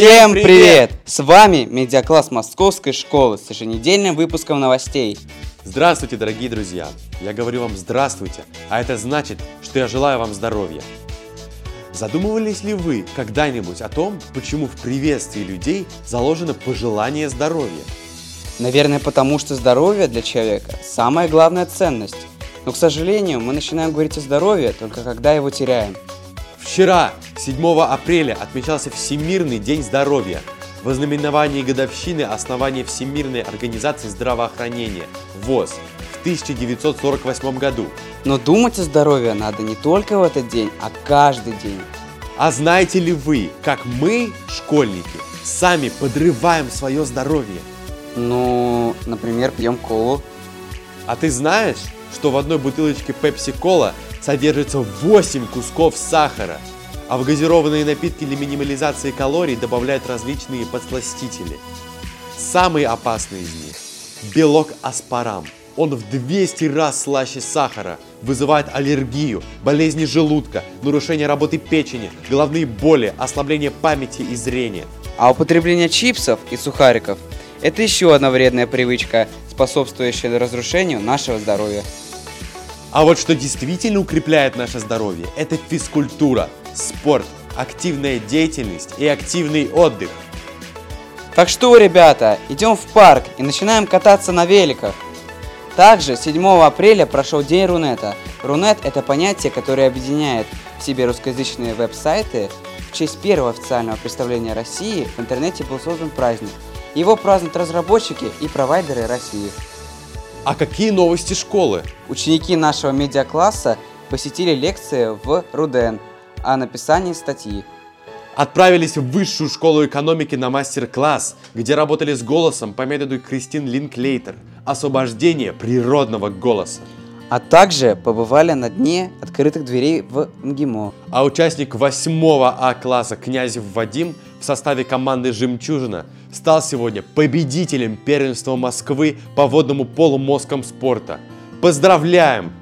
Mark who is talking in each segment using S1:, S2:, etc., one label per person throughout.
S1: Всем привет! С вами медиакласс Московской школы с еженедельным выпуском новостей.
S2: Здравствуйте, дорогие друзья! Я говорю вам здравствуйте, а это значит, что я желаю вам здоровья. Задумывались ли вы когда-нибудь о том, почему в приветствии людей заложено пожелание здоровья?
S1: Наверное, потому что здоровье для человека – самая главная ценность. Но, к сожалению, мы начинаем говорить о здоровье только когда его теряем.
S2: Вчера, 7 апреля, отмечался Всемирный день здоровья в ознаменовании годовщины основания Всемирной организации здравоохранения ВОЗ в 1948 году.
S1: Но думать о здоровье надо не только в этот день, а каждый день.
S2: А знаете ли вы, как мы, школьники, сами подрываем свое здоровье?
S1: Ну, например, пьем колу.
S2: А ты знаешь, что в одной бутылочке Cola содержится 8 кусков сахара, а в газированные напитки для минимализации калорий добавляют различные подсластители. Самый опасный из них – белок аспарам. Он в 200 раз слаще сахара, вызывает аллергию, болезни желудка, нарушение работы печени, головные боли, ослабление памяти и зрения.
S1: А употребление чипсов и сухариков – это еще одна вредная привычка, способствующая разрушению нашего здоровья.
S2: А вот что действительно укрепляет наше здоровье, это физкультура, спорт, активная деятельность и активный отдых.
S1: Так что, ребята, идем в парк и начинаем кататься на великах. Также 7 апреля прошел День Рунета. Рунет – это понятие, которое объединяет в себе русскоязычные веб-сайты. В честь первого официального представления России в интернете был создан праздник. Его празднуют разработчики и провайдеры России.
S2: А какие новости школы?
S1: Ученики нашего медиакласса посетили лекции в РУДН о написании статьи.
S2: Отправились в высшую школу экономики на мастер-класс, где работали с голосом по методу Кристин Линклейтер «Освобождение природного голоса».
S1: А также побывали на дне открытых дверей в МГИМО.
S2: А участник 8 А класса Князев Вадим в составе команды «Жемчужина» стал сегодня победителем первенства Москвы по водному полу мозгом спорта. Поздравляем!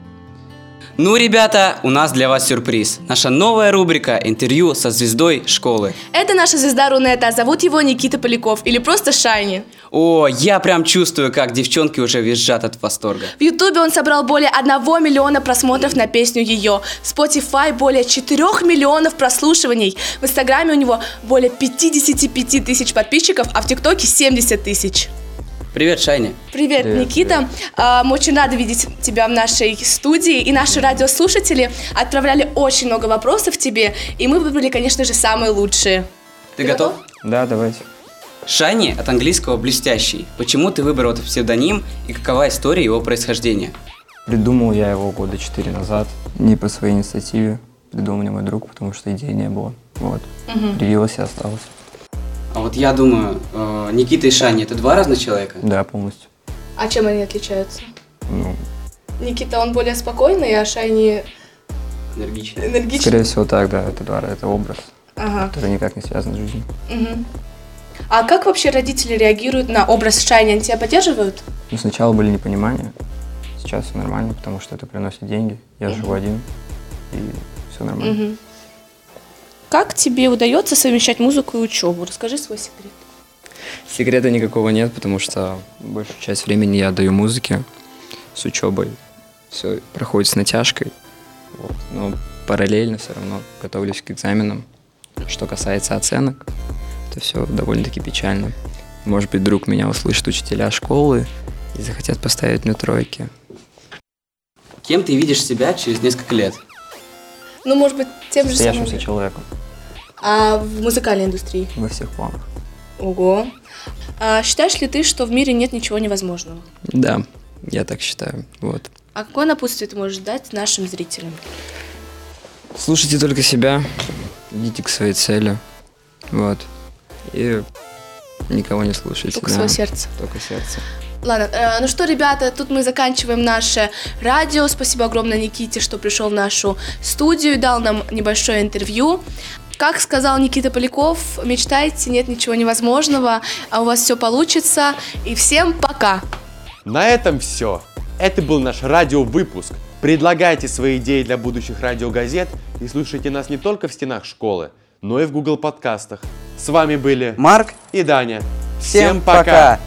S1: Ну, ребята, у нас для вас сюрприз. Наша новая рубрика «Интервью со звездой школы».
S3: Это наша звезда Рунета, зовут его Никита Поляков или просто Шайни.
S1: О, я прям чувствую, как девчонки уже визжат от восторга.
S3: В Ютубе он собрал более 1 миллиона просмотров на песню ее. В Spotify более 4 миллионов прослушиваний. В Инстаграме у него более 55 тысяч подписчиков, а в ТикТоке 70 тысяч.
S1: Привет, Шайни.
S3: Привет,
S4: Привет,
S3: Никита. А, Мы очень рады видеть тебя в нашей студии. И наши радиослушатели отправляли очень много вопросов тебе. И мы выбрали, конечно же, самые лучшие.
S1: Ты готов?
S4: Да, давайте.
S1: Шайни от английского «блестящий». Почему ты выбрал этот псевдоним и какова история его происхождения?
S4: Придумал я его года четыре назад, не по своей инициативе. Придумал мне мой друг, потому что идеи не было. Вот. Привилась и осталась.
S1: А вот я думаю, э, Никита и Шайни – это два разных человека?
S4: Да, полностью.
S3: А чем они отличаются?
S4: Ну,
S3: Никита, он более спокойный, а Шайни
S1: Энергичный.
S3: энергичный.
S4: скорее всего так, да, это два, это образ,
S3: Ага.
S4: который никак не связан с жизнью.
S3: Мгм. А как вообще родители реагируют на образ Шайни? Они тебя поддерживают?
S4: Ну, сначала были непонимания, сейчас все нормально, потому что это приносит деньги. Я живу один, и все нормально.
S3: Мгм. Как тебе удается совмещать музыку и учебу? Расскажи свой секрет.
S4: Секрета никакого нет, потому что большую часть времени я даю музыке с учебой. Все проходит с натяжкой. Вот. Но параллельно все равно готовлюсь к экзаменам. Что касается оценок, это все довольно-таки печально. Может быть, вдруг меня услышат учителя школы и захотят поставить мне тройки.
S1: Кем ты видишь себя через несколько лет?
S3: Ну, может быть, тем же самым.
S4: Состоявшимся человеком
S3: А в музыкальной индустрии?
S4: во всех планах.
S3: Ого. А считаешь ли ты, что в мире нет ничего невозможного?
S4: Да, я так считаю. Вот.
S3: А какое напутствие ты можешь дать нашим зрителям?
S4: Слушайте только себя, идите к своей цели. Вот. И никого не слушайте.
S3: Только
S4: да.
S3: свое сердце.
S4: Только сердце.
S3: Ладно, э, ну что, ребята, тут мы заканчиваем наше радио. Спасибо огромное Никите, что пришел в нашу студию и дал нам небольшое интервью. Как сказал Никита Поляков, мечтайте, нет ничего невозможного, а у вас все получится. И всем пока!
S2: На этом все. Это был наш радиовыпуск. Предлагайте свои идеи для будущих радиогазет и слушайте нас не только в стенах школы, но и в Google подкастах. С вами были
S1: Марк,
S2: и Даня.
S1: всем пока.